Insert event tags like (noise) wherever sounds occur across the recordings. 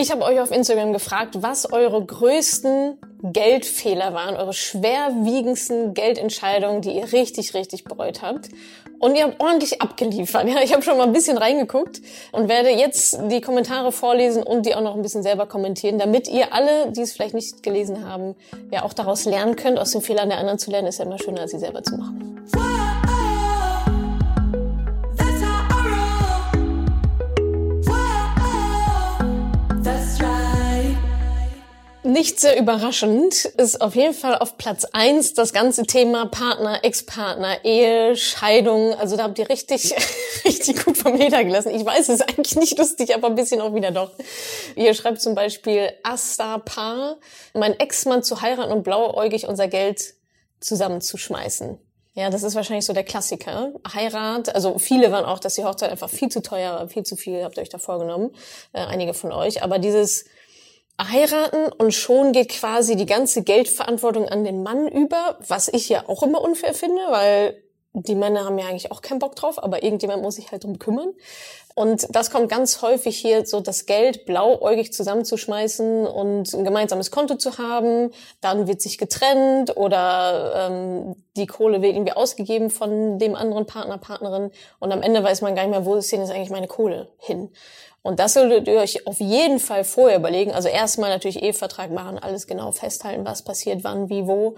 Ich habe euch auf Instagram gefragt, was eure größten Geldfehler waren, eure schwerwiegendsten Geldentscheidungen, die ihr richtig, richtig bereut habt. Und ihr habt ordentlich abgeliefert. Ja, ich habe schon mal ein bisschen reingeguckt und werde jetzt die Kommentare vorlesen und die auch noch ein bisschen selber kommentieren, damit ihr alle, die es vielleicht nicht gelesen haben, ja auch daraus lernen könnt. Aus den Fehlern der anderen zu lernen, ist ja immer schöner, als sie selber zu machen. Nicht sehr überraschend ist auf jeden Fall auf Platz eins das ganze Thema Partner, Ex-Partner, Ehe, Scheidung. Also da habt ihr richtig, (laughs) richtig gut vom Leder gelassen. Ich weiß, es ist eigentlich nicht lustig, aber ein bisschen auch wieder doch. Ihr schreibt zum Beispiel Asta Paar, mein Ex-Mann zu heiraten und blauäugig unser Geld zusammenzuschmeißen. Ja, das ist wahrscheinlich so der Klassiker. Heirat, also viele waren auch, dass die Hochzeit einfach viel zu teuer war, viel zu viel habt ihr euch da vorgenommen, äh, einige von euch. Aber dieses heiraten und schon geht quasi die ganze Geldverantwortung an den Mann über, was ich ja auch immer unfair finde, weil die Männer haben ja eigentlich auch keinen Bock drauf, aber irgendjemand muss sich halt drum kümmern. Und das kommt ganz häufig hier, so das Geld blauäugig zusammenzuschmeißen und ein gemeinsames Konto zu haben. Dann wird sich getrennt oder ähm, die Kohle wird irgendwie ausgegeben von dem anderen Partner, Partnerin. Und am Ende weiß man gar nicht mehr, wo ist denn jetzt eigentlich meine Kohle hin. Und das solltet ihr euch auf jeden Fall vorher überlegen. Also erstmal natürlich Ehevertrag machen, alles genau festhalten, was passiert, wann, wie, wo.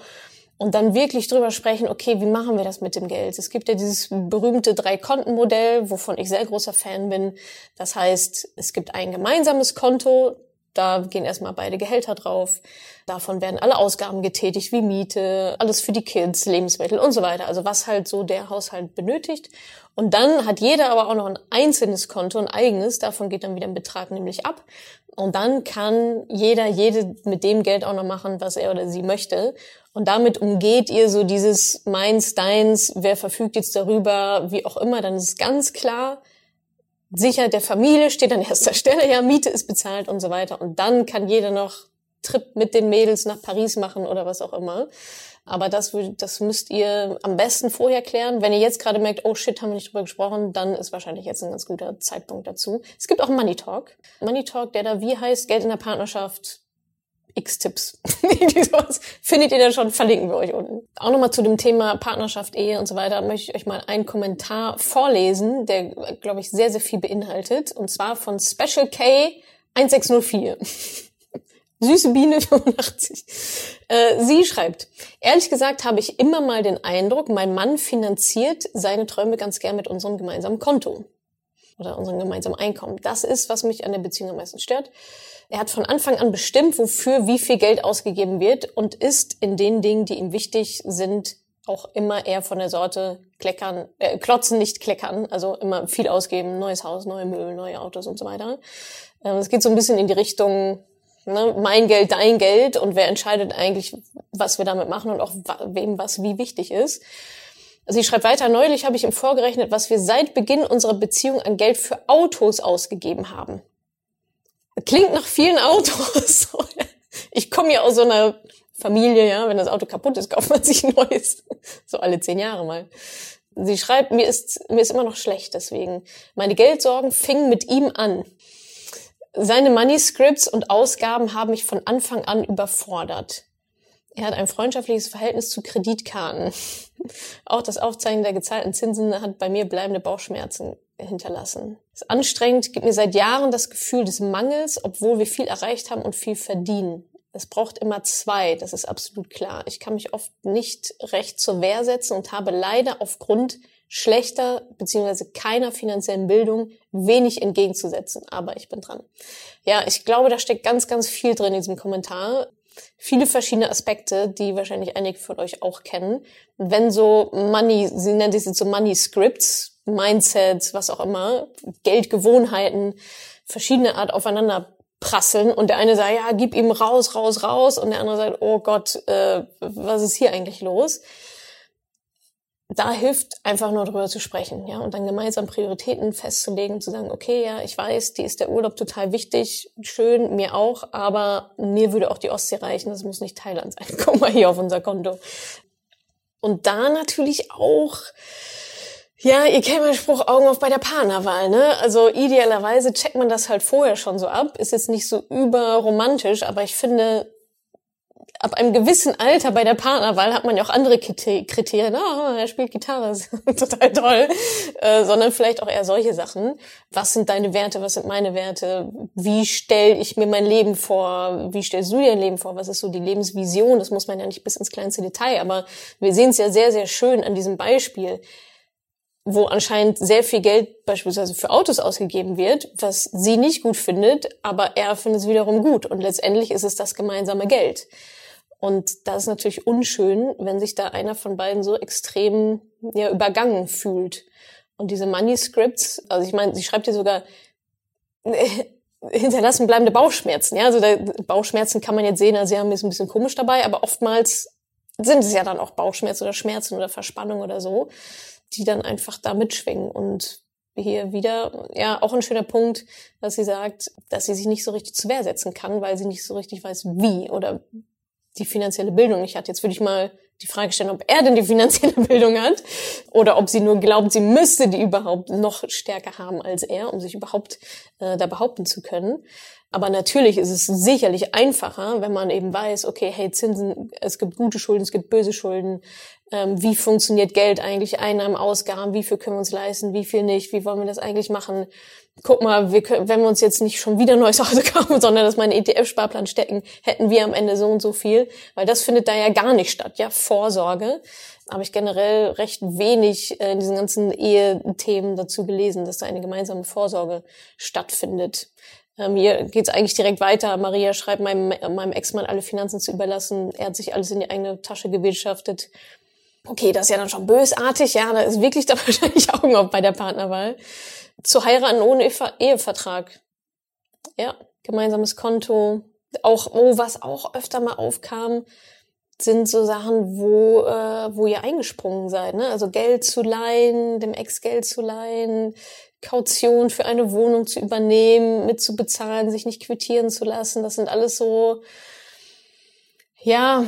Und dann wirklich drüber sprechen, okay, wie machen wir das mit dem Geld? Es gibt ja dieses berühmte Drei-Konten-Modell, wovon ich sehr großer Fan bin. Das heißt, es gibt ein gemeinsames Konto, da gehen erstmal beide Gehälter drauf. Davon werden alle Ausgaben getätigt, wie Miete, alles für die Kids, Lebensmittel und so weiter. Also was halt so der Haushalt benötigt. Und dann hat jeder aber auch noch ein einzelnes Konto, ein eigenes. Davon geht dann wieder ein Betrag nämlich ab. Und dann kann jeder, jede mit dem Geld auch noch machen, was er oder sie möchte. Und damit umgeht ihr so dieses meins, deins, wer verfügt jetzt darüber, wie auch immer. Dann ist ganz klar, Sicherheit der Familie steht an erster (laughs) Stelle, ja, Miete ist bezahlt und so weiter. Und dann kann jeder noch Trip mit den Mädels nach Paris machen oder was auch immer. Aber das, das müsst ihr am besten vorher klären. Wenn ihr jetzt gerade merkt, oh shit, haben wir nicht drüber gesprochen, dann ist wahrscheinlich jetzt ein ganz guter Zeitpunkt dazu. Es gibt auch Money Talk. Money Talk, der da wie heißt, Geld in der Partnerschaft, X-Tipps. (laughs) findet ihr da schon, verlinken wir euch unten. Auch nochmal zu dem Thema Partnerschaft, Ehe und so weiter, möchte ich euch mal einen Kommentar vorlesen, der, glaube ich, sehr, sehr viel beinhaltet. Und zwar von Special K 1604. (laughs) Süße Biene 85. Äh, sie schreibt, ehrlich gesagt habe ich immer mal den Eindruck, mein Mann finanziert seine Träume ganz gern mit unserem gemeinsamen Konto oder unserem gemeinsamen Einkommen. Das ist, was mich an der Beziehung am meisten stört. Er hat von Anfang an bestimmt, wofür wie viel Geld ausgegeben wird und ist in den Dingen, die ihm wichtig sind, auch immer eher von der Sorte kleckern, äh, klotzen, nicht kleckern, also immer viel ausgeben, neues Haus, neue Möbel, neue Autos und so weiter. Ähm, es geht so ein bisschen in die Richtung, ne, mein Geld, dein Geld und wer entscheidet eigentlich, was wir damit machen und auch wem was wie wichtig ist. Sie schreibt weiter, neulich habe ich ihm vorgerechnet, was wir seit Beginn unserer Beziehung an Geld für Autos ausgegeben haben. Klingt nach vielen Autos. (laughs) Ich komme ja aus so einer Familie, ja, wenn das Auto kaputt ist, kauft man sich ein neues. So alle zehn Jahre mal. Sie schreibt, mir ist, mir ist immer noch schlecht deswegen. Meine Geldsorgen fingen mit ihm an. Seine Money Scripts und Ausgaben haben mich von Anfang an überfordert. Er hat ein freundschaftliches Verhältnis zu Kreditkarten. (laughs) Auch das Aufzeichnen der gezahlten Zinsen hat bei mir bleibende Bauchschmerzen hinterlassen. Es ist anstrengend, gibt mir seit Jahren das Gefühl des Mangels, obwohl wir viel erreicht haben und viel verdienen. Es braucht immer zwei, das ist absolut klar. Ich kann mich oft nicht recht zur Wehr setzen und habe leider aufgrund schlechter beziehungsweise keiner finanziellen Bildung wenig entgegenzusetzen. Aber ich bin dran. Ja, ich glaube, da steckt ganz, ganz viel drin in diesem Kommentar. Viele verschiedene Aspekte, die wahrscheinlich einige von euch auch kennen. Wenn so Money, sie es jetzt so Money Scripts, Mindsets, was auch immer, Geldgewohnheiten, verschiedene Art aufeinander prasseln und der eine sagt, ja, gib ihm raus, raus, raus und der andere sagt, oh Gott, äh, was ist hier eigentlich los? Da hilft einfach nur drüber zu sprechen, ja, und dann gemeinsam Prioritäten festzulegen, zu sagen, okay, ja, ich weiß, die ist der Urlaub total wichtig, schön, mir auch, aber mir würde auch die Ostsee reichen, das muss nicht Thailand sein. (laughs) Guck mal hier auf unser Konto. Und da natürlich auch Ja, ihr kennt meinen Spruch Augen auf bei der Partnerwahl, ne? Also idealerweise checkt man das halt vorher schon so ab. Ist jetzt nicht so überromantisch, aber ich finde, ab einem gewissen Alter bei der Partnerwahl hat man ja auch andere Kriterien. Ah, oh, er spielt Gitarre, (laughs) total toll. Äh, sondern vielleicht auch eher solche Sachen. Was sind deine Werte? Was sind meine Werte? Wie stelle ich mir mein Leben vor? Wie stellst du dir dein Leben vor? Was ist so die Lebensvision? Das muss man ja nicht bis ins kleinste Detail, aber wir sehen es ja sehr, sehr schön an diesem Beispiel wo anscheinend sehr viel Geld beispielsweise für Autos ausgegeben wird, was sie nicht gut findet, aber er findet es wiederum gut. Und letztendlich ist es das gemeinsame Geld. Und das ist natürlich unschön, wenn sich da einer von beiden so extrem ja, übergangen fühlt. Und diese Manuscripts, also ich meine, sie schreibt hier sogar, (laughs) hinterlassen bleibende Bauchschmerzen. Ja, also da, Bauchschmerzen kann man jetzt sehen, also sie haben es ein bisschen komisch dabei, aber oftmals sind es ja dann auch Bauchschmerzen oder Schmerzen oder Verspannung oder so, die dann einfach da mitschwingen. Und hier wieder, ja, auch ein schöner Punkt, dass sie sagt, dass sie sich nicht so richtig zu Wehr setzen kann, weil sie nicht so richtig weiß, wie oder die finanzielle Bildung nicht hat. Jetzt würde ich mal die Frage stellen, ob er denn die finanzielle (laughs) Bildung hat oder ob sie nur glaubt, sie müsste die überhaupt noch stärker haben als er, um sich überhaupt äh, da behaupten zu können. Aber natürlich ist es sicherlich einfacher, wenn man eben weiß, okay, hey, Zinsen, es gibt gute Schulden, es gibt böse Schulden. Ähm, wie funktioniert Geld eigentlich, Einnahmen, Ausgaben, wie viel können wir uns leisten, wie viel nicht, wie wollen wir das eigentlich machen? Guck mal, wir können, wenn wir uns jetzt nicht schon wieder ein neues (laughs) Auto kaufen, sondern dass meine ETF-Sparplan stecken, hätten wir am Ende so und so viel, weil das findet da ja gar nicht statt, ja, Vorsorge. Habe ich generell recht wenig äh, in diesen ganzen Ehethemen dazu gelesen, dass da eine gemeinsame Vorsorge stattfindet. Ähm, hier geht's eigentlich direkt weiter. Maria schreibt, meinem, meinem Ex-Mann alle Finanzen zu überlassen. Er hat sich alles in die eigene Tasche gewirtschaftet. Okay, das ist ja dann schon bösartig. Ja, da ist wirklich da (laughs) wahrscheinlich Augen auf bei der Partnerwahl. Zu heiraten ohne Ehevertrag. Ja, gemeinsames Konto. Auch, oh, was auch öfter mal aufkam, sind so Sachen, wo, äh, wo ihr eingesprungen seid. Ne? Also Geld zu leihen, dem Ex Geld zu leihen, Kaution für eine Wohnung zu übernehmen, mitzubezahlen, sich nicht quittieren zu lassen. Das sind alles so, ja,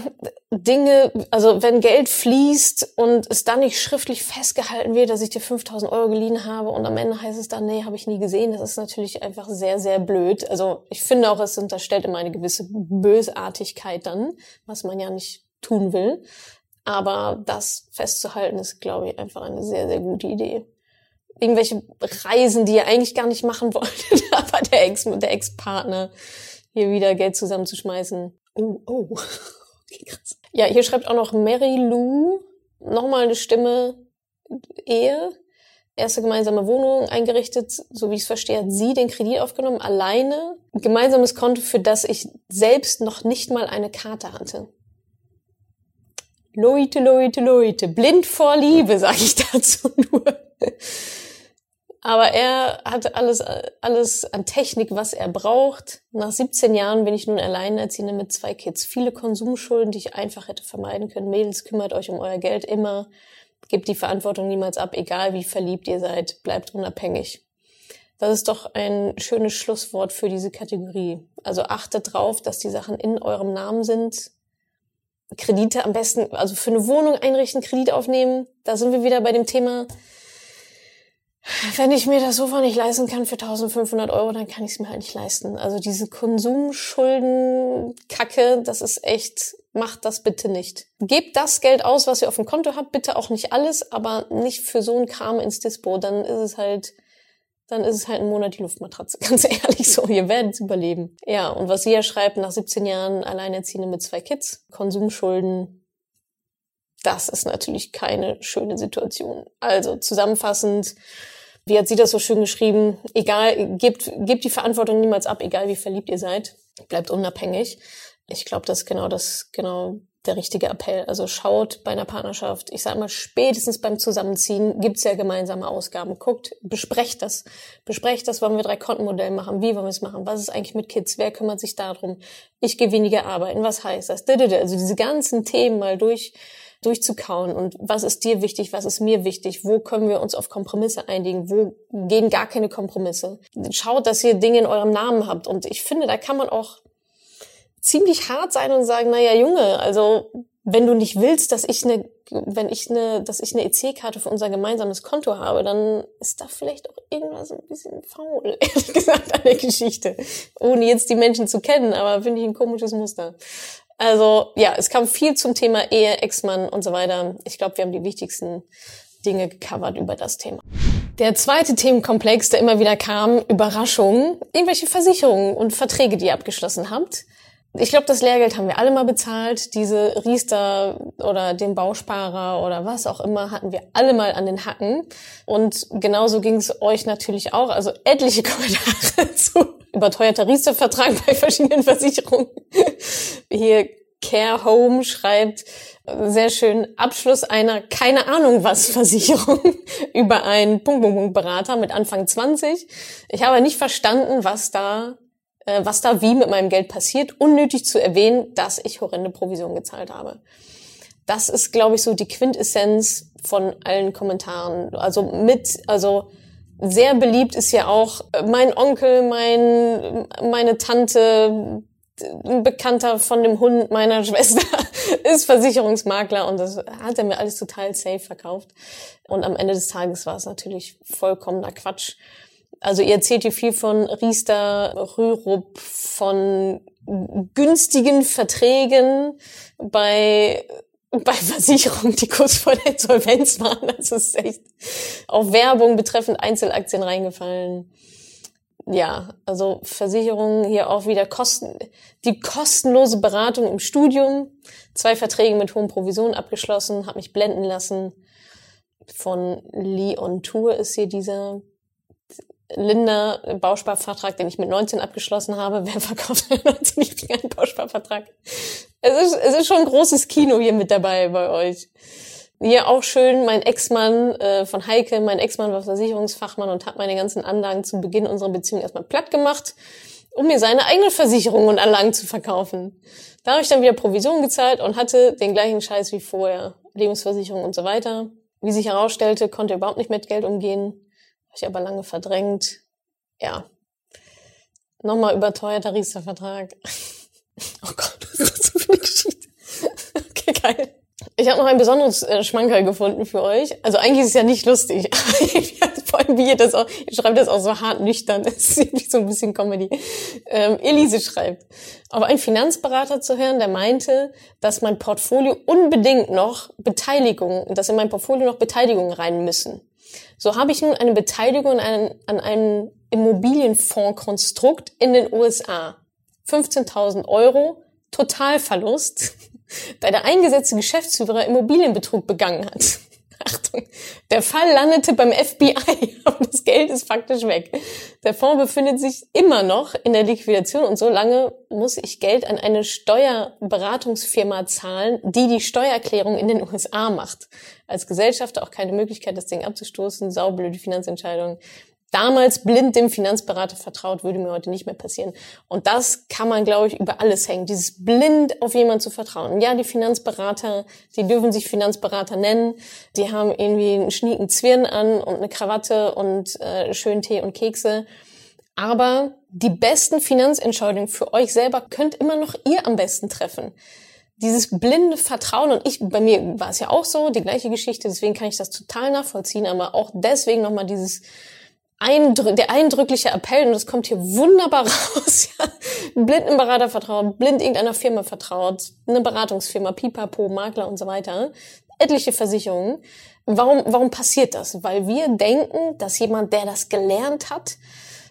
Dinge, also wenn Geld fließt und es dann nicht schriftlich festgehalten wird, dass ich dir 5000 Euro geliehen habe und am Ende heißt es dann, nee, habe ich nie gesehen, das ist natürlich einfach sehr, sehr blöd. Also ich finde auch, es unterstellt immer eine gewisse Bösartigkeit dann, was man ja nicht tun will. Aber das festzuhalten ist, glaube ich, einfach eine sehr, sehr gute Idee irgendwelche Reisen, die ihr eigentlich gar nicht machen (laughs) wolltet, aber der Ex, der Ex-Partner hier wieder Geld zusammenzuschmeißen. Oh, oh. (laughs) Okay, krass. Ja, hier schreibt auch noch Mary Lou, nochmal eine Stimme, Ehe, erste gemeinsame Wohnung eingerichtet, so wie ich es verstehe, hat sie den Kredit aufgenommen, alleine. Gemeinsames Konto, für das ich selbst noch nicht mal eine Karte hatte. Leute, Leute, Leute, blind vor Liebe, sage ich (laughs) dazu nur. Aber er hatte alles, alles an Technik, was er braucht. Nach 17 Jahren bin ich nun alleinerziehende mit zwei Kids. Viele Konsumschulden, die ich einfach hätte vermeiden können. Mädels, kümmert euch um euer Geld immer. Gebt die Verantwortung niemals ab, egal wie verliebt ihr seid. Bleibt unabhängig. Das ist doch ein schönes Schlusswort für diese Kategorie. Also achtet drauf, dass die Sachen in eurem Namen sind. Kredite am besten, also für eine Wohnung einrichten, Kredit aufnehmen. Da sind wir wieder bei dem Thema, wenn ich mir das Sofa nicht leisten kann für 1500 Euro, dann kann ich es mir halt nicht leisten. Also diese Konsumschulden-Kacke, das ist echt, macht das bitte nicht. Gebt das Geld aus, was ihr auf dem Konto habt, bitte auch nicht alles, aber nicht für so ein Kram ins Dispo. Dann ist es halt, dann ist es halt ein Monat die Luftmatratze. (laughs) Ganz ehrlich so, ihr werdet überleben. Ja, und was sie ja schreibt, nach 17 Jahren Alleinerziehende mit zwei Kids, Konsumschulden, das ist natürlich keine schöne Situation. Also zusammenfassend, wie hat sie das so schön geschrieben? Egal, gebt, gebt die Verantwortung niemals ab, egal wie verliebt ihr seid. Bleibt unabhängig. Ich glaube, das ist genau das, genau der richtige Appell. Also schaut bei einer Partnerschaft, ich sage mal, spätestens beim Zusammenziehen gibt's ja gemeinsame Ausgaben. Guckt, besprecht das. Besprecht das, wollen wir drei Kontenmodelle machen, wie wollen wir es machen, was ist eigentlich mit Kids, wer kümmert sich darum, ich gehe weniger arbeiten, was heißt das? Also diese ganzen Themen mal durch, durchzukauen und was ist dir wichtig, was ist mir wichtig, wo können wir uns auf Kompromisse einigen, wo gehen gar keine Kompromisse. Schaut, dass ihr Dinge in eurem Namen habt und ich finde, da kann man auch ziemlich hart sein und sagen, naja, Junge, also wenn du nicht willst, dass ich eine wenn ich eine, dass ich eine EC-Karte für unser gemeinsames Konto habe, dann ist da vielleicht auch irgendwas ein bisschen faul, (laughs) ehrlich gesagt, an der Geschichte. Ohne jetzt die Menschen zu kennen, aber finde ich ein komisches Muster. Also ja, es kam viel zum Thema Ehe, Ex-Mann und so weiter. Ich glaube, wir haben die wichtigsten Dinge gecovert über das Thema. Der zweite Themenkomplex, der immer wieder kam, Überraschungen, irgendwelche Versicherungen und Verträge, die ihr abgeschlossen habt. Ich glaube, das Lehrgeld haben wir alle mal bezahlt. Diese Riester oder den Bausparer oder was auch immer hatten wir alle mal an den Hacken. Und genauso ging es euch natürlich auch. Also etliche (laughs) Kommentare zu überteuerter Riester-Vertrag bei verschiedenen Versicherungen. Hier Care Home schreibt sehr schön Abschluss einer keine Ahnung was Versicherung (laughs) über einen Punkt, Punkt, Punkt Berater mit Anfang 20. Ich habe nicht verstanden, was da was da wie mit meinem Geld passiert, unnötig zu erwähnen, dass ich horrende Provision gezahlt habe. Das ist, glaube ich, so die Quintessenz von allen Kommentaren. Also mit, also sehr beliebt ist ja auch äh, mein Onkel, mein, meine Tante, ein Bekannter von dem Hund meiner (laughs) Schwester ist Versicherungsmakler und das hat er mir alles total safe verkauft. Und am Ende des Tages war es natürlich vollkommener Quatsch. Also ihr erzählt hier viel von Riester, Rürup, von günstigen Verträgen bei bei Versicherungen, die kurz vor der Insolvenz waren. Das ist echt auf Werbung betreffend Einzelaktien reingefallen. Ja, also Versicherungen hier auch wieder Kosten, die kostenlose Beratung im Studium, zwei Verträge mit hohen Provisionen abgeschlossen, habe mich blenden lassen. Von Lee on Tour ist hier dieser Linda Bausparvertrag, den ich mit 19 abgeschlossen habe. Wer verkauft mit (laughs) 19 einen Bausparvertrag? Es ist, es ist schon ein großes Kino hier mit dabei bei euch. Hier auch schön, mein Ex-Mann äh, von Heike, mein Ex-Mann war Versicherungsfachmann und hat meine ganzen Anlagen zu Beginn unserer Beziehung erstmal platt gemacht, um mir seine eigenen Versicherungen und Anlagen zu verkaufen. Da habe ich dann wieder Provision gezahlt und hatte den gleichen Scheiß wie vorher. Lebensversicherung und so weiter. Wie sich herausstellte, konnte er überhaupt nicht mit Geld umgehen. Habe ich aber lange verdrängt. Ja. Nochmal überteuerter Riester-Vertrag. Oh Gott, was ist das für eine Geschichte? (laughs) Okay, geil. Ich habe noch ein besonderes äh, Schmankerl gefunden für euch. Also eigentlich ist es ja nicht lustig. (laughs) Vor allem wie ihr das auch, ihr schreibt das auch so hart nüchtern. Das ist irgendwie so ein bisschen Comedy. Ähm, Elise schreibt, auf einen Finanzberater zu hören, der meinte, dass mein Portfolio unbedingt noch Beteiligung, dass in mein Portfolio noch Beteiligungen rein müssen. So habe ich nun eine Beteiligung an, an einem Immobilienfondskonstrukt in den USA. 15.000 Euro, Totalverlust, (laughs) da der eingesetzte Geschäftsführer Immobilienbetrug begangen hat. (laughs) Achtung, der Fall landete beim FBI, (laughs) aber das Geld ist faktisch weg. Der Fonds befindet sich immer noch in der Liquidation und so lange muss ich Geld an eine Steuerberatungsfirma zahlen, die die Steuererklärung in den USA macht. Als Gesellschafter auch keine Möglichkeit, das Ding abzustoßen, saublöde Finanzentscheidung damals blind dem Finanzberater vertraut, würde mir heute nicht mehr passieren. Und das kann man, glaube ich, über alles hängen. Dieses blind auf jemanden zu vertrauen. Ja, die Finanzberater, die dürfen sich Finanzberater nennen. Die haben irgendwie einen schnieken Zwirn an und eine Krawatte und äh, schön Tee und Kekse. Aber die besten Finanzentscheidungen für euch selber könnt immer noch ihr am besten treffen. Dieses blinde Vertrauen und ich, bei mir war es ja auch so, die gleiche Geschichte, deswegen kann ich das total nachvollziehen, aber auch deswegen nochmal dieses eindrü der eindrückliche Appell, und das kommt hier wunderbar (laughs) raus, ja, blind Berater vertraut, blind irgendeiner Firma vertraut, eine Beratungsfirma, Pipapo, Makler und so weiter, etliche Versicherungen. Warum, warum passiert das? Weil wir denken, dass jemand, der das gelernt hat,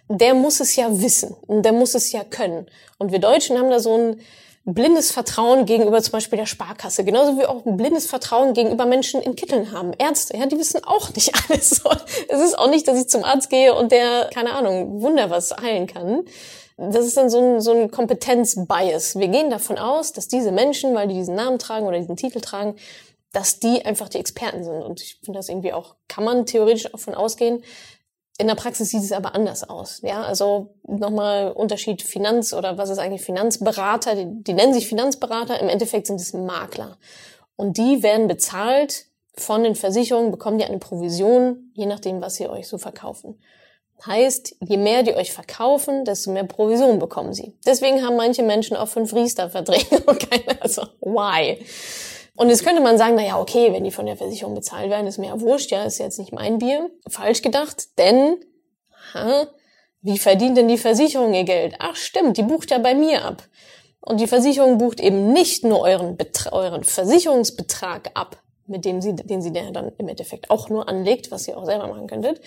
der muss es ja wissen und der muss es ja können. Und wir Deutschen haben da so ein, blindes Vertrauen gegenüber zum Beispiel der Sparkasse, genauso wie auch ein blindes Vertrauen gegenüber Menschen in Kitteln haben. Ärzte, ja, die wissen auch nicht (laughs) alles. Es ist auch nicht, dass ich zum Arzt gehe und der, keine Ahnung, Wunder was heilen kann. Das ist dann so ein, so ein Kompetenzbias. Wir gehen davon aus, dass diese Menschen, weil die diesen Namen tragen oder diesen Titel tragen, dass die einfach die Experten sind. Und ich finde das irgendwie auch, kann man theoretisch davon ausgehen, in der Praxis sieht es aber anders aus. Ja, also nochmal Unterschied Finanz oder was ist eigentlich Finanzberater? Die, die nennen sich Finanzberater. Im Endeffekt sind es Makler. Und die werden bezahlt von den Versicherungen, bekommen die eine Provision, je nachdem, was sie euch so verkaufen. Heißt, je mehr die euch verkaufen, desto mehr Provision bekommen sie. Deswegen haben manche Menschen auch fünf Riester-Verträge (laughs) und keine, also why? Und jetzt könnte man sagen, na ja, okay, wenn die von der Versicherung bezahlt werden, ist mir ja wurscht, ja, ist jetzt nicht mein Bier. Falsch gedacht, denn, ha, wie verdient denn die Versicherung ihr Geld? Ach stimmt, die bucht ja bei mir ab. Und die Versicherung bucht eben nicht nur euren, Betra euren Versicherungsbetrag ab, mit dem sie, den sie dann im Endeffekt auch nur anlegt, was ihr auch selber machen könntet,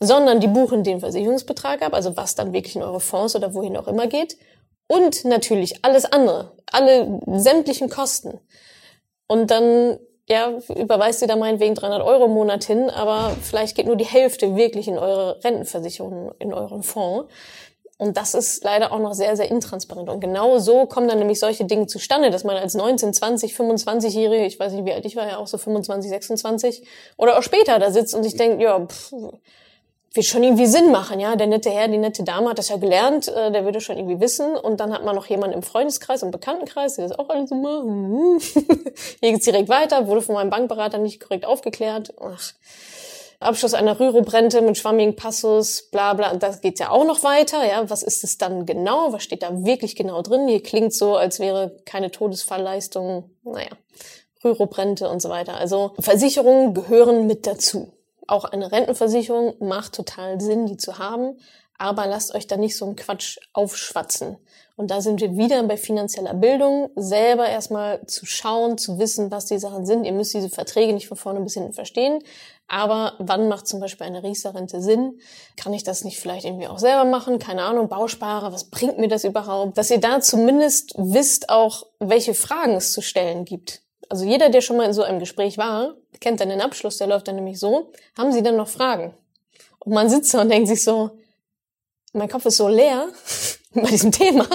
sondern die buchen den Versicherungsbetrag ab, also was dann wirklich in eure Fonds oder wohin auch immer geht, und natürlich alles andere, alle sämtlichen Kosten. Und dann, ja, überweist ihr da meinetwegen 300 Euro im Monat hin, aber vielleicht geht nur die Hälfte wirklich in eure Rentenversicherung, in euren Fonds. Und das ist leider auch noch sehr, sehr intransparent. Und genau so kommen dann nämlich solche Dinge zustande, dass man als 19, 20, 25-Jährige, ich weiß nicht, wie alt ich war, ja auch so 25, 26, oder auch später da sitzt und sich denkt, ja, pff, wird schon irgendwie Sinn machen, ja. Der nette Herr, die nette Dame hat das ja gelernt, äh, der würde schon irgendwie wissen. Und dann hat man noch jemanden im Freundeskreis und Bekanntenkreis, der das auch alles so macht. (laughs) Hier geht's direkt weiter, wurde von meinem Bankberater nicht korrekt aufgeklärt. Ach. Abschluss einer Rürup-Rente mit schwammigen Passus, bla bla. Das geht ja auch noch weiter. Ja, was ist es dann genau? Was steht da wirklich genau drin? Hier klingt so, als wäre keine Todesfallleistung. Naja, Rürup-Rente und so weiter. Also Versicherungen gehören mit dazu. Auch eine Rentenversicherung macht total Sinn, die zu haben, aber lasst euch da nicht so einen Quatsch aufschwatzen. Und da sind wir wieder bei finanzieller Bildung, selber erstmal zu schauen, zu wissen, was die Sachen sind. Ihr müsst diese Verträge nicht von vorne bis hinten verstehen, aber wann macht zum Beispiel eine Riester-Rente Sinn? Kann ich das nicht vielleicht irgendwie auch selber machen? Keine Ahnung, Bausparer, was bringt mir das überhaupt? Dass ihr da zumindest wisst auch, welche Fragen es zu stellen gibt. Also jeder, der schon mal in so einem Gespräch war, kennt dann den Abschluss, der läuft dann nämlich so, haben Sie denn noch Fragen? Und man sitzt da und denkt sich so, mein Kopf ist so leer (laughs) bei diesem Thema.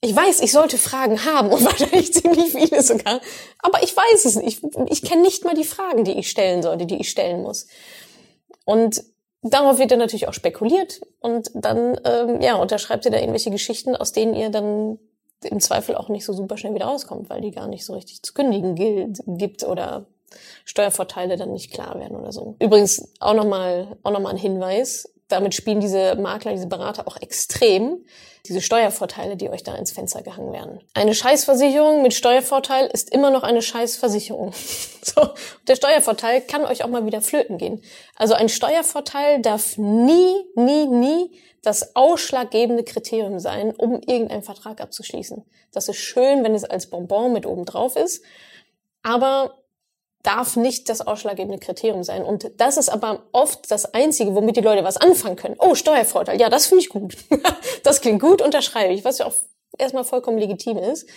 Ich weiß, ich sollte Fragen haben und (laughs) wahrscheinlich ziemlich viele sogar. Aber ich weiß es nicht. Ich, ich kenne nicht mal die Fragen, die ich stellen sollte, die ich stellen muss. Und darauf wird dann natürlich auch spekuliert. Und dann, ähm, ja, unterschreibt ihr da irgendwelche Geschichten, aus denen ihr dann im Zweifel auch nicht so super schnell wieder rauskommt, weil die gar nicht so richtig zu kündigen gibt oder Steuervorteile dann nicht klar werden oder so. Übrigens auch nochmal auch noch mal ein Hinweis. Damit spielen diese Makler, diese Berater auch extrem diese Steuervorteile, die euch da ins Fenster gehangen werden. Eine Scheißversicherung mit Steuervorteil ist immer noch eine Scheißversicherung. (laughs) so, der Steuervorteil kann euch auch mal wieder flöten gehen. Also ein Steuervorteil darf nie, nie, nie das ausschlaggebende Kriterium sein, um irgendeinen Vertrag abzuschließen. Das ist schön, wenn es als Bonbon mit oben drauf ist, aber darf nicht das ausschlaggebende Kriterium sein. Und das ist aber oft das Einzige, womit die Leute was anfangen können. Oh, Steuervorteil. Ja, das finde ich gut. (laughs) das klingt gut, unterschreibe ich, was ja auch erstmal vollkommen legitim ist.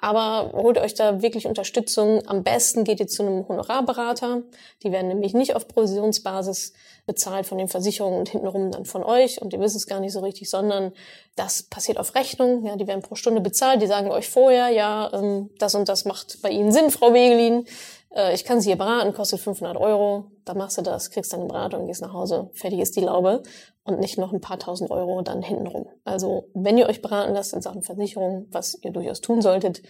Aber holt euch da wirklich Unterstützung. Am besten geht ihr zu einem Honorarberater. Die werden nämlich nicht auf Provisionsbasis bezahlt von den Versicherungen und hintenrum dann von euch und ihr wisst es gar nicht so richtig, sondern das passiert auf Rechnung. Ja, die werden pro Stunde bezahlt. Die sagen euch vorher, ja, ähm, das und das macht bei Ihnen Sinn, Frau Wegelin. Äh, ich kann Sie hier beraten, kostet 500 Euro. Da machst du das, kriegst deine Beratung, gehst nach Hause, fertig ist die Laube und nicht noch ein paar tausend Euro dann hintenrum. Also wenn ihr euch beraten lasst in Sachen Versicherung, was ihr durchaus tun solltet,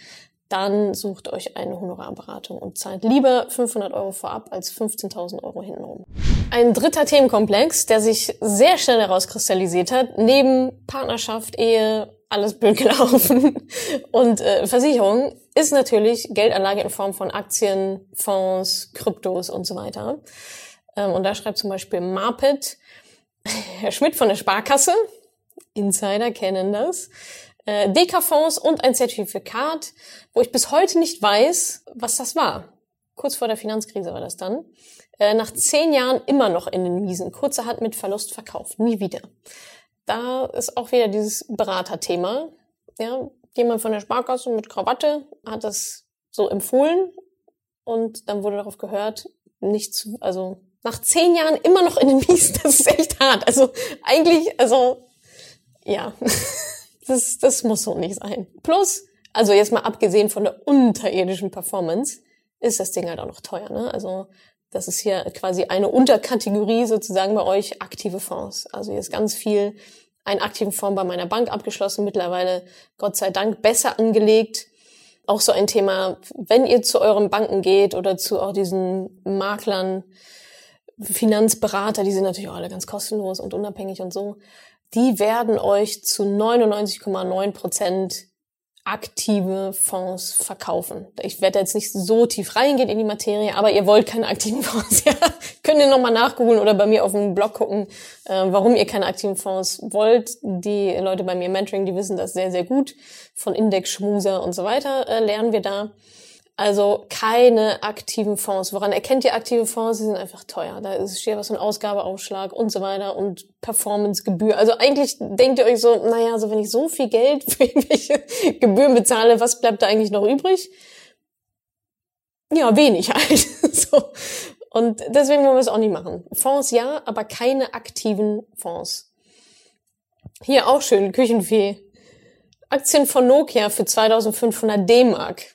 dann sucht euch eine Honorarberatung und zahlt lieber 500 Euro vorab als 15.000 Euro hintenrum. Ein dritter Themenkomplex, der sich sehr schnell herauskristallisiert hat, neben Partnerschaft, Ehe, alles blöd (laughs) gelaufen und äh, Versicherung, ist natürlich Geldanlage in Form von Aktien, Fonds, Kryptos und so weiter. Ähm, und da schreibt zum Beispiel Marpet, (laughs) Herr Schmidt von der Sparkasse, Insider kennen das, äh, DK-Fonds und ein Zertifikat, wo ich bis heute nicht weiß, was das war. Kurz vor der Finanzkrise war das dann. Äh, nach zehn Jahren immer noch in den Miesen, kurzerhand mit Verlust verkauft, nie wieder. Da ist auch wieder dieses Beraterthema. Ja, jemand von der Sparkasse mit Krawatte hat das so empfohlen und dann wurde darauf gehört, nicht zu, also nach zehn Jahren immer noch in den Miesen, (laughs) das ist echt hart. Also eigentlich, also ja. (laughs) Das, das muss so nicht sein. Plus, also jetzt mal abgesehen von der unterirdischen Performance, ist das Ding halt auch noch teuer. Ne? Also das ist hier quasi eine Unterkategorie sozusagen bei euch aktive Fonds. Also hier ist ganz viel ein aktiven Fonds bei meiner Bank abgeschlossen, mittlerweile Gott sei Dank besser angelegt. Auch so ein Thema, wenn ihr zu euren Banken geht oder zu auch diesen Maklern, Finanzberater, die sind natürlich auch alle ganz kostenlos und unabhängig und so die werden euch zu 99,9 Prozent aktive Fonds verkaufen. Ich werde jetzt nicht so tief reingehen in die Materie, aber ihr wollt keine aktiven Fonds, (laughs) ja, könnt ihr nochmal nachgoogeln oder bei mir auf dem Blog gucken, äh, warum ihr keine aktiven Fonds wollt. Die Leute bei mir Mentoring, die wissen das sehr, sehr gut. Von Index, Schmuser und so weiter äh, lernen wir da. Also keine aktiven Fonds. Woran erkennt ihr aktive Fonds? Sie sind einfach teuer. Da ist steht was von Ausgabeaufschlag und so weiter und Performancegebühr. Also eigentlich denkt ihr euch so, naja, also wenn ich so viel Geld für irgendwelche (laughs) Gebühren bezahle, was bleibt da eigentlich noch übrig? Ja, wenig halt. (laughs) so. Und deswegen wollen wir es auch nicht machen. Fonds ja, aber keine aktiven Fonds. Hier auch schön, Küchenfee. Aktien von Nokia für 2500 D-Mark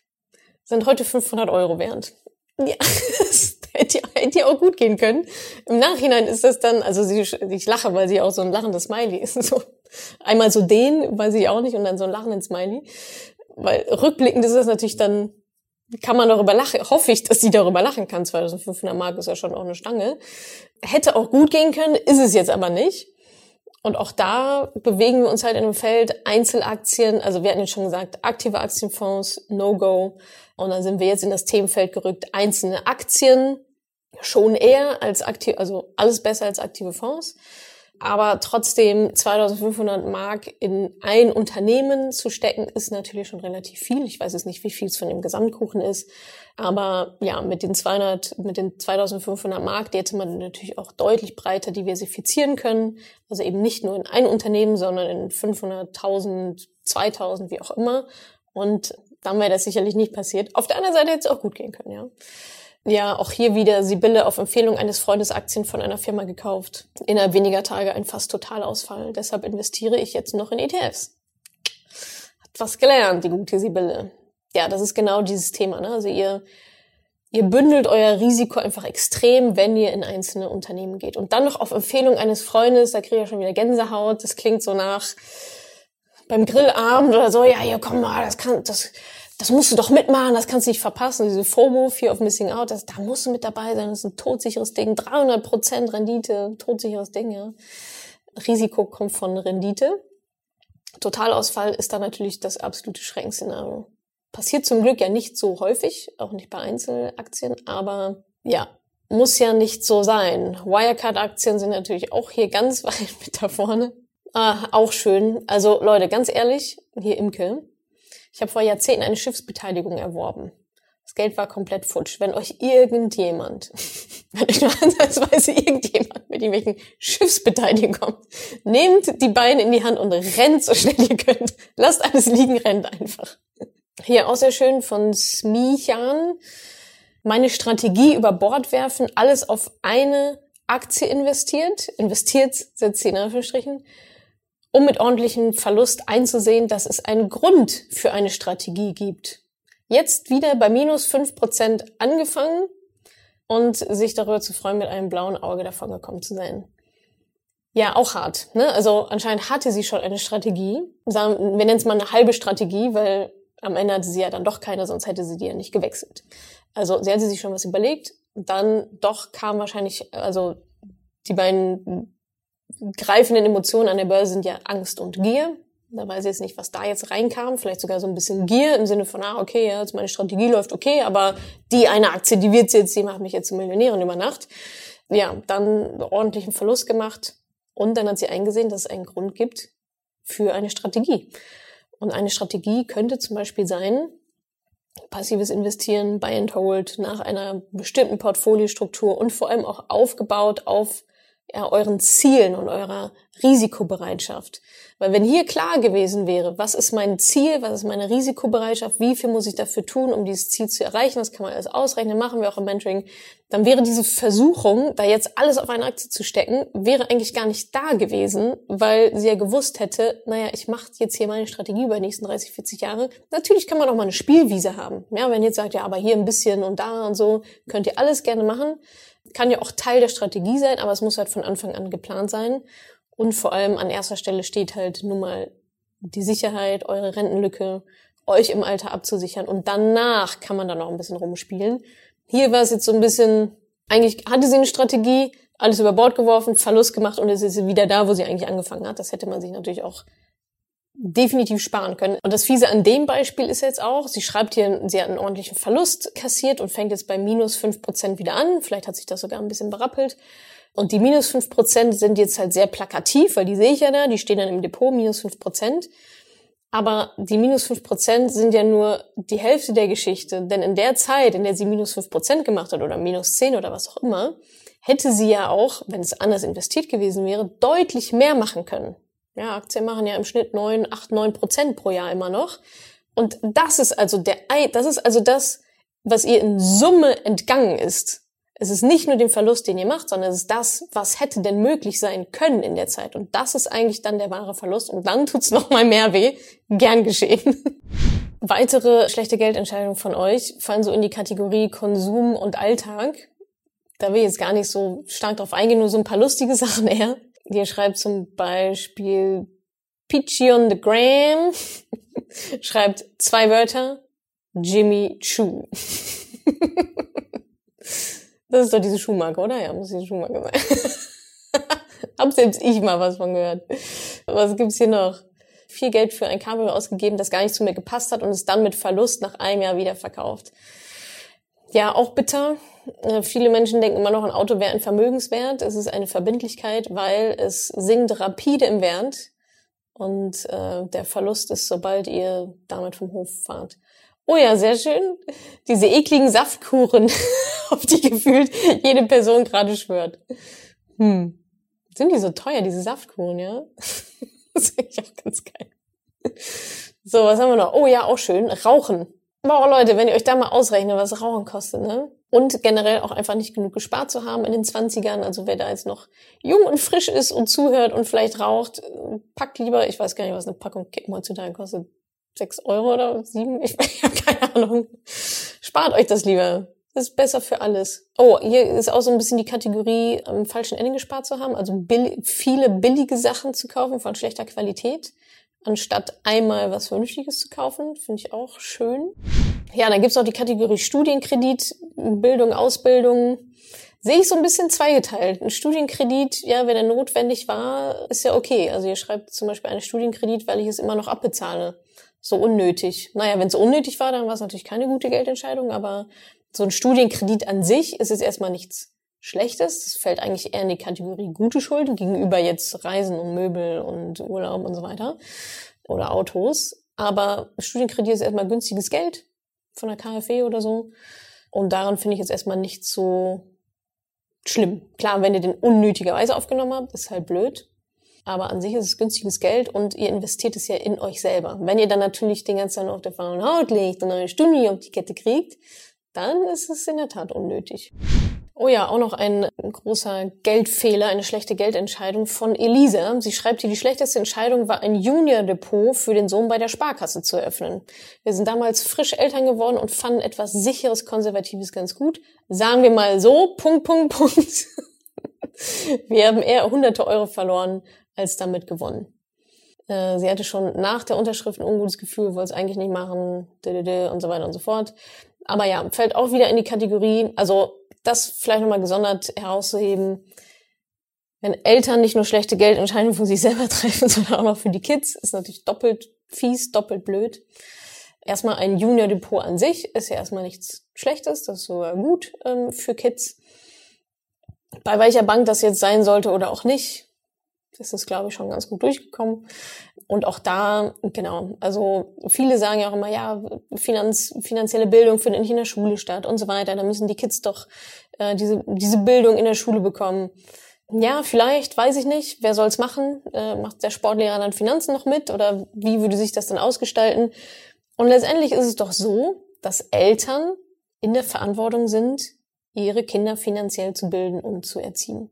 sind heute 500 Euro wert. Ja, (laughs) das hätte, hätte auch gut gehen können. Im Nachhinein ist das dann, also sie, ich lache, weil sie auch so ein lachendes Smiley ist. (laughs) So einmal so den, weiß ich auch nicht, und dann so ein lachenden Smiley. Weil rückblickend ist das natürlich dann, kann man darüber lachen, hoffe ich, dass sie darüber lachen kann. 2500 Mark ist ja schon auch eine Stange. Hätte auch gut gehen können, ist es jetzt aber nicht. Und auch da bewegen wir uns halt in einem Feld Einzelaktien, also wir hatten ja schon gesagt, aktive Aktienfonds, No-Go. Und dann sind wir jetzt in das Themenfeld gerückt, einzelne Aktien, schon eher als aktiv, also alles besser als aktive Fonds. Aber trotzdem 2500 Mark in ein Unternehmen zu stecken, ist natürlich schon relativ viel. Ich weiß jetzt nicht, wie viel es von dem Gesamtkuchen ist. Aber ja, mit den 200, mit den 2500 Mark, die hätte man natürlich auch deutlich breiter diversifizieren können. Also eben nicht nur in ein Unternehmen, sondern in 500.000, 2000, wie auch immer. Und dann wäre das sicherlich nicht passiert. Auf der anderen Seite hätte es auch gut gehen können, ja. Ja, auch hier wieder Sibylle auf Empfehlung eines Freundes Aktien von einer Firma gekauft. Innerhalb weniger Tage ein fast Totalausfall. Deshalb investiere ich jetzt noch in ETFs. Hat was gelernt, die gute Sibylle. Ja, das ist genau dieses Thema. Ne? Also ihr, ihr bündelt euer Risiko einfach extrem, wenn ihr in einzelne Unternehmen geht. Und dann noch auf Empfehlung eines Freundes, da kriege ich schon wieder Gänsehaut. Das klingt so nach beim Grillabend oder so, ja, hier komm mal, das kann, das, das musst du doch mitmachen, das kannst du nicht verpassen. Diese FOMO, Fear of Missing Out, das, da musst du mit dabei sein. Das ist ein todsicheres Ding. 300 Prozent Rendite, todsicheres Ding, ja. Risiko kommt von Rendite. Totalausfall ist da natürlich das absolute Schreckensszenario. Passiert zum Glück ja nicht so häufig, auch nicht bei Einzelaktien, aber ja, muss ja nicht so sein. Wirecard-Aktien sind natürlich auch hier ganz (laughs) weit mit da vorne. Ah, auch schön. Also Leute, ganz ehrlich, hier Imke, ich habe vor Jahrzehnten eine Schiffsbeteiligung erworben. Das Geld war komplett futsch. Wenn euch irgendjemand, (laughs) wenn euch nur ansatzweise irgendjemand mit irgendwelchen Schiffsbeteiligungen kommt, nehmt die Beine in die Hand und rennt so schnell ihr könnt. Lasst alles liegen, rennt einfach. Hier auch sehr schön von Smichan. Meine Strategie über Bord werfen, alles auf eine Aktie investiert. Investiert, setzt sie in Anführungsstrichen um mit ordentlichem Verlust einzusehen, dass es einen Grund für eine Strategie gibt. Jetzt wieder bei minus fünf Prozent angefangen und sich darüber zu freuen, mit einem blauen Auge davon gekommen zu sein. Ja, auch hart. Ne? Also anscheinend hatte sie schon eine Strategie. wir nennen es mal eine halbe Strategie, weil am Ende hatte sie ja dann doch keine, sonst hätte sie die ja nicht gewechselt. Also sie hatte sich schon was überlegt. Dann doch kam wahrscheinlich, also die beiden greifenden Emotionen an der Börse sind ja Angst und Gier. Da weiß ich jetzt nicht, was da jetzt reinkam. Vielleicht sogar so ein bisschen Gier im Sinne von, ah, okay, ja, jetzt meine Strategie läuft okay, aber die eine Aktie, die wird jetzt, die macht mich jetzt zu Millionärin über Nacht. Ja, dann ordentlichen Verlust gemacht. Und dann hat sie eingesehen, dass es einen Grund gibt für eine Strategie. Und eine Strategie könnte zum Beispiel sein, passives Investieren, Buy and Hold nach einer bestimmten Portfoliostruktur und vor allem auch aufgebaut auf ja, euren Zielen und eurer Risikobereitschaft. Weil wenn hier klar gewesen wäre, was ist mein Ziel, was ist meine Risikobereitschaft, wie viel muss ich dafür tun, um dieses Ziel zu erreichen, das kann man alles ausrechnen, machen wir auch im Mentoring, dann wäre diese Versuchung, da jetzt alles auf eine Aktie zu stecken, wäre eigentlich gar nicht da gewesen, weil sie ja gewusst hätte, naja, ich mache jetzt hier meine Strategie über die nächsten 30, 40 Jahre. Natürlich kann man auch mal eine Spielwiese haben. Ja, wenn ihr jetzt sagt, ja, aber hier ein bisschen und da und so, könnt ihr alles gerne machen kann ja auch Teil der Strategie sein, aber es muss halt von Anfang an geplant sein. Und vor allem an erster Stelle steht halt nun mal die Sicherheit, eure Rentenlücke, euch im Alter abzusichern. Und danach kann man da noch ein bisschen rumspielen. Hier war es jetzt so ein bisschen, eigentlich hatte sie eine Strategie, alles über Bord geworfen, Verlust gemacht und jetzt ist wieder da, wo sie eigentlich angefangen hat. Das hätte man sich natürlich auch definitiv sparen können. Und das Fiese an dem Beispiel ist jetzt auch, sie schreibt hier, sie hat einen ordentlichen Verlust kassiert und fängt jetzt bei minus fünf Prozent wieder an. Vielleicht hat sich das sogar ein bisschen berappelt. Und die minus fünf Prozent sind jetzt halt sehr plakativ, weil die sehe ich ja da, die stehen dann im Depot, minus fünf Prozent. Aber die minus fünf Prozent sind ja nur die Hälfte der Geschichte. Denn in der Zeit, in der sie minus fünf Prozent gemacht hat oder minus zehn oder was auch immer, hätte sie ja auch, wenn es anders investiert gewesen wäre, deutlich mehr machen können. Ja, Aktien machen ja im Schnitt neun, acht, neun Prozent pro Jahr immer noch. Und das ist also der, das ist also das, was ihr in Summe entgangen ist. Es ist nicht nur den Verlust, den ihr macht, sondern es ist das, was hätte denn möglich sein können in der Zeit. Und das ist eigentlich dann der wahre Verlust. Und dann tut's noch mal mehr weh. Gern geschehen. (laughs) Weitere schlechte Geldentscheidungen von euch fallen so in die Kategorie Konsum und Alltag. Da will ich jetzt gar nicht so stark drauf eingehen, nur so ein paar lustige (laughs) Sachen eher. Ihr schreibt zum Beispiel Peachy on the Gram, (laughs) schreibt zwei Wörter, Jimmy Choo. (laughs) das ist doch diese Schuhmarke, oder? Ja, muss diese Schuhmarke sein. (laughs) Hab selbst ich mal was von gehört. Was gibt's hier noch? Viel Geld für ein Cabrio ausgegeben, das gar nicht zu mir gepasst hat und es dann mit Verlust nach einem Jahr wieder verkauft. Ja, auch bitter. Äh, viele Menschen denken immer noch, ein Auto wäre ein Vermögenswert. Es ist eine Verbindlichkeit, weil es sinkt rapide im Wert und äh, der Verlust ist, sobald ihr damit vom Hof fahrt. Oh ja, sehr schön. Diese ekligen Saftkuren, (laughs) auf die gefühlt jede Person gerade schwört. Hm. Sind die so teuer, diese Saftkuren, ja? (laughs) das finde ich auch ganz geil. So, was haben wir noch? Oh ja, auch schön. Rauchen. Boah, Leute, wenn ihr euch da mal ausrechnet, was Rauchen kostet, ne? Und generell auch einfach nicht genug gespart zu haben in den 20ern. Also wer da jetzt noch jung und frisch ist und zuhört und vielleicht raucht, packt lieber, ich weiß gar nicht, was eine Packung Kippen heutzutage kostet. Sechs Euro oder sieben? Ich, (laughs) ich habe keine Ahnung. Spart euch das lieber. Das ist besser für alles. Oh, hier ist auch so ein bisschen die Kategorie, am falschen Ende gespart zu haben. Also bill viele billige Sachen zu kaufen von schlechter Qualität anstatt einmal was Vernünftiges zu kaufen. Finde ich auch schön. Ja, dann gibt's auch die Kategorie Studienkredit, Bildung, Ausbildung. Sehe ich so ein bisschen zweigeteilt. Ein Studienkredit, ja, wenn er notwendig war, ist ja okay. Also ihr schreibt zum Beispiel einen Studienkredit, weil ich es immer noch abbezahle. So unnötig. Naja, wenn es unnötig war, dann war es natürlich keine gute Geldentscheidung, aber so ein Studienkredit an sich ist jetzt erstmal nichts Schlechtes. Das fällt eigentlich eher in die Kategorie gute Schulden gegenüber jetzt Reisen und Möbel und Urlaub und so weiter oder Autos. Aber Studienkredit ist erstmal günstiges Geld von der KfW oder so. Und daran finde ich jetzt erstmal nicht so schlimm. Klar, wenn ihr den unnötigerweise aufgenommen habt, ist halt blöd. Aber an sich ist es günstiges Geld und ihr investiert es ja in euch selber. Wenn ihr dann natürlich den ganzen Tag auf der faulen Haut liegt und eine Studie auf die Kette kriegt, dann ist es in der Tat unnötig. Oh ja, auch noch ein großer Geldfehler, eine schlechte Geldentscheidung von Elisa. Sie schreibt hier, die schlechteste Entscheidung war ein Junior-Depot für den Sohn bei der Sparkasse zu eröffnen. Wir sind damals frisch Eltern geworden und fanden etwas sicheres, konservatives ganz gut. Sagen wir mal so, Punkt, Punkt, Punkt. (laughs) Wir haben eher hunderte Euro verloren als damit gewonnen. Äh, sie hatte schon nach der Unterschrift ein ungutes Gefühl, wollte es eigentlich nicht machen, und so weiter und so fort. Aber ja, fällt auch wieder in die Kategorie, also das vielleicht nochmal gesondert herauszuheben, wenn Eltern nicht nur schlechte Geldentscheidungen für sich selber (laughs) treffen, sondern auch noch für die Kids, ist natürlich doppelt fies, doppelt blöd. Erstmal ein Junior-Depot an sich ist ja erstmal nichts Schlechtes, das ist sogar gut ähm, für Kids. Bei welcher Bank das jetzt sein sollte oder auch nicht, das ist, glaube ich, schon ganz gut durchgekommen. Und auch da, genau, also viele sagen ja auch immer, ja, Finanz, finanzielle Bildung findet nicht in der Schule statt und so weiter. Da müssen die Kids doch äh, diese, diese Bildung in der Schule bekommen. Ja, vielleicht, weiß ich nicht. Wer soll's machen? Äh, macht der Sportlehrer dann Finanzen noch mit? Oder wie würde sich das dann ausgestalten? Und letztendlich ist es doch so, dass Eltern in der Verantwortung sind, ihre Kinder finanziell zu bilden und zu erziehen.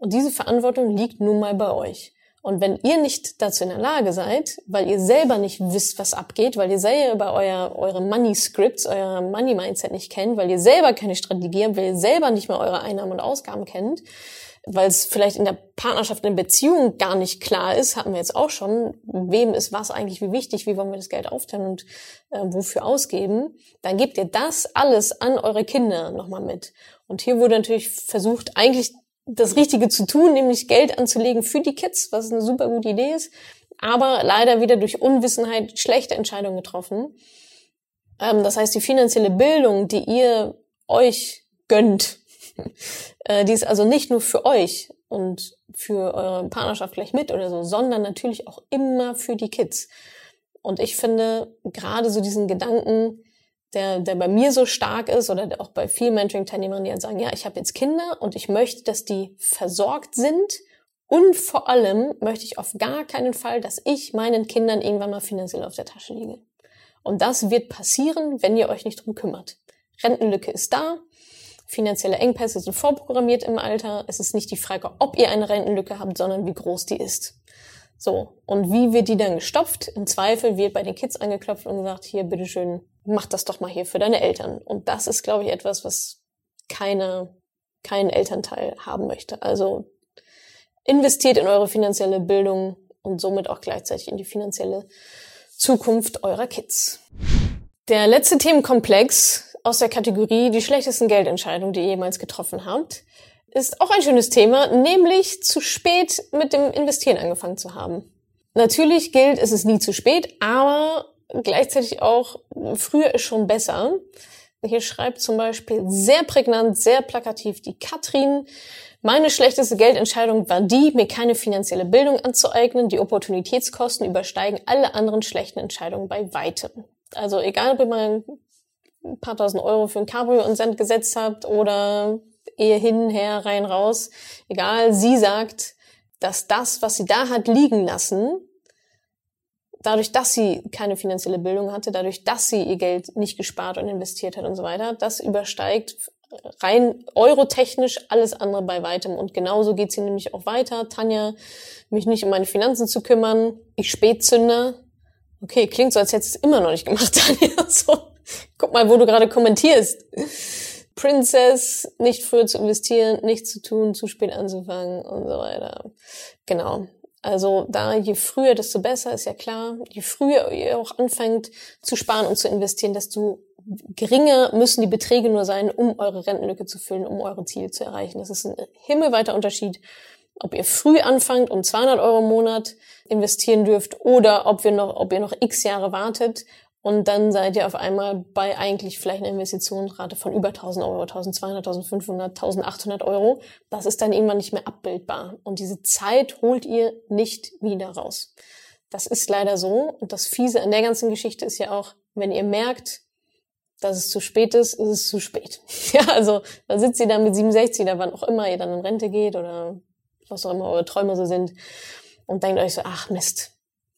Und diese Verantwortung liegt nun mal bei euch. Und wenn ihr nicht dazu in der Lage seid, weil ihr selber nicht wisst, was abgeht, weil ihr selber euer, eure Money Scripts, euer Money Mindset nicht kennt, weil ihr selber keine Strategie habt, weil ihr selber nicht mal eure Einnahmen und Ausgaben kennt, weil es vielleicht in der Partnerschaft, in der Beziehung gar nicht klar ist, hatten wir jetzt auch schon, wem ist was eigentlich wie wichtig, wie wollen wir das Geld aufteilen und äh, wofür ausgeben, dann gebt ihr das alles an eure Kinder nochmal mit. Und hier wurde natürlich versucht, eigentlich das Richtige zu tun, nämlich Geld anzulegen für die Kids, was eine super gute Idee ist. aber leider wieder durch Unwissenheit schlechte Entscheidungen getroffen. Ähm, das heißt, die finanzielle Bildung, die ihr euch gönnt, (laughs) äh, die ist also nicht nur für euch und für eure Partnerschaft gleich mit oder so, sondern natürlich auch immer für die Kids. Und ich finde gerade so diesen Gedanken, der, der bei mir so stark ist oder auch bei vielen Mentoring-Teilnehmern, die halt sagen, ja, ich habe jetzt Kinder und ich möchte, dass die versorgt sind und vor allem möchte ich auf gar keinen Fall, dass ich meinen Kindern irgendwann mal finanziell auf der Tasche liege. Und das wird passieren, wenn ihr euch nicht drum kümmert. Rentenlücke ist da, finanzielle Engpässe sind vorprogrammiert im Alter. Es ist nicht die Frage, ob ihr eine Rentenlücke habt, sondern wie groß die ist. So, und wie wird die dann gestopft? Im Zweifel wird bei den Kids angeklopft und gesagt, hier, bitteschön, mach das doch mal hier für deine Eltern. Und das ist, glaube ich, etwas, was keine, kein Elternteil haben möchte. Also investiert in eure finanzielle Bildung und somit auch gleichzeitig in die finanzielle Zukunft eurer Kids. Der letzte Themenkomplex aus der Kategorie die schlechtesten Geldentscheidungen, die ihr jemals getroffen habt, ist auch ein schönes Thema, nämlich zu spät mit dem Investieren angefangen zu haben. Natürlich gilt, es ist nie zu spät, aber gleichzeitig auch früher ist schon besser. Hier schreibt zum Beispiel sehr prägnant, sehr plakativ die Katrin. Meine schlechteste Geldentscheidung war die, mir keine finanzielle Bildung anzueignen. Die Opportunitätskosten übersteigen alle anderen schlechten Entscheidungen bei weitem. Also egal, ob ihr mal ein paar tausend Euro für ein Cabrio und Cent gesetzt habt oder ehe hin, her, rein, raus. Egal, sie sagt, dass das, was sie da hat liegen lassen, dadurch, dass sie keine finanzielle Bildung hatte, dadurch, dass sie ihr Geld nicht gespart und investiert hat und so weiter, das übersteigt rein eurotechnisch alles andere bei weitem. Und genauso geht sie nämlich auch weiter. Tanja, mich nicht um meine Finanzen zu kümmern. Ich Spätzünder. Okay, klingt so, als hättest du es immer noch nicht gemacht, (laughs) Tanja. So, guck mal, wo du gerade kommentierst. Princess, nicht früher zu investieren, nichts zu tun, zu spät anzufangen und so weiter. Genau. Also da je früher, desto besser, ist ja klar. Je früher ihr auch anfängt zu sparen und zu investieren, desto geringer müssen die Beträge nur sein, um eure Rentenlücke zu füllen, um eure Ziele zu erreichen. Das ist ein himmelweiter Unterschied, ob ihr früh anfangt und 200 Euro im Monat investieren dürft oder ob, wir noch, ob ihr noch x Jahre wartet und dann seid ihr auf einmal bei eigentlich vielleicht einer Investitionsrate von über 1000 Euro, 1200, 1500, 1800 Euro. Das ist dann irgendwann nicht mehr abbildbar. Und diese Zeit holt ihr nicht wieder raus. Das ist leider so. Und das Fiese an der ganzen Geschichte ist ja auch, wenn ihr merkt, dass es zu spät ist, ist es zu spät. (laughs) ja, also da sitzt ihr dann mit 67 oder wann auch immer ihr dann in Rente geht oder was auch immer eure Träume so sind und denkt euch so, ach Mist,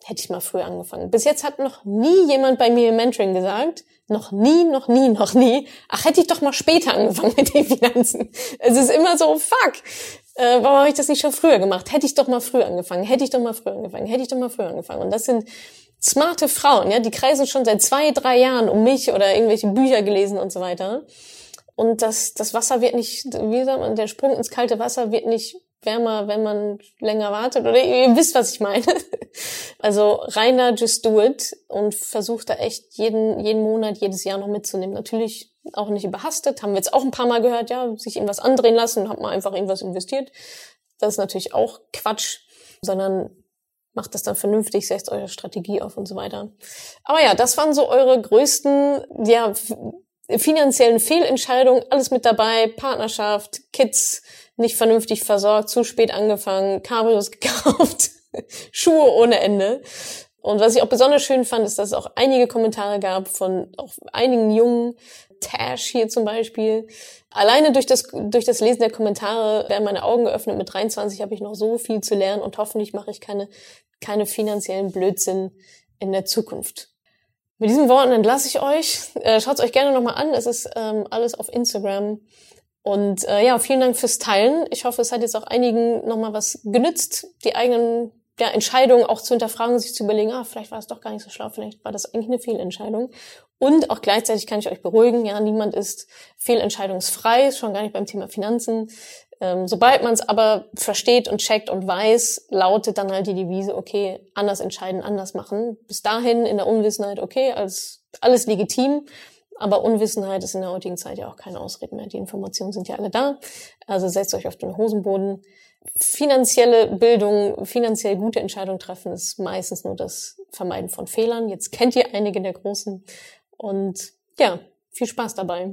hätte ich mal früher angefangen. Bis jetzt hat noch nie jemand bei mir im Mentoring gesagt, noch nie, noch nie, noch nie, ach, hätte ich doch mal später angefangen mit den Finanzen. Es ist immer so, fuck, äh, warum habe ich das nicht schon früher gemacht? Hätte ich doch mal früher angefangen, hätte ich doch mal früher angefangen, hätte ich doch mal früher angefangen. Und das sind smarte Frauen, ja, die kreisen schon seit zwei, drei Jahren um mich oder irgendwelche Bücher gelesen und so weiter. Und das, das Wasser wird nicht, wie sagt man, der Sprung ins kalte Wasser wird nicht wärmer, wenn man länger wartet. Oder ihr wisst, was ich meine. (laughs) Also reiner just do it und versucht da echt jeden, jeden Monat, jedes Jahr noch mitzunehmen. Natürlich auch nicht überhastet, haben wir jetzt auch ein paar Mal gehört, ja, sich irgendwas andrehen lassen hat man einfach irgendwas investiert. Das ist natürlich auch Quatsch, sondern macht das dann vernünftig, setzt eure Strategie auf und so weiter. Aber ja, das waren so eure größten, ja, finanziellen Fehlentscheidungen, alles mit dabei, Partnerschaft, Kids, nicht vernünftig versorgt, zu spät angefangen, Cabrios (laughs) gekauft, Schuhe ohne Ende. Und was ich auch besonders schön fand, ist, dass es auch einige Kommentare gab von auch einigen Jungen, Tash hier zum Beispiel. Alleine durch das, durch das Lesen der Kommentare werden meine Augen geöffnet. Mit 23 habe ich noch so viel zu lernen und hoffentlich mache ich keine, keine finanziellen Blödsinn in der Zukunft. Mit diesen Worten entlasse ich euch. Äh, Schaut es euch gerne nochmal an. Es ist ähm, alles auf Instagram. Und äh, ja, vielen Dank fürs Teilen. Ich hoffe, es hat jetzt auch einigen nochmal was genützt, die eigenen ja, Entscheidungen auch zu hinterfragen, sich zu überlegen, ah, vielleicht war es doch gar nicht so schlau, vielleicht war das eigentlich eine Fehlentscheidung. Und auch gleichzeitig kann ich euch beruhigen, ja, niemand ist fehlentscheidungsfrei, schon gar nicht beim Thema Finanzen. Ähm, sobald man es aber versteht und checkt und weiß, lautet dann halt die Devise, okay, anders entscheiden, anders machen. Bis dahin in der Unwissenheit, okay, als alles legitim. Aber Unwissenheit ist in der heutigen Zeit ja auch keine Ausrede mehr. Die Informationen sind ja alle da. Also setzt euch auf den Hosenboden, finanzielle Bildung, finanziell gute Entscheidungen treffen, ist meistens nur das Vermeiden von Fehlern. Jetzt kennt ihr einige der großen. Und ja, viel Spaß dabei.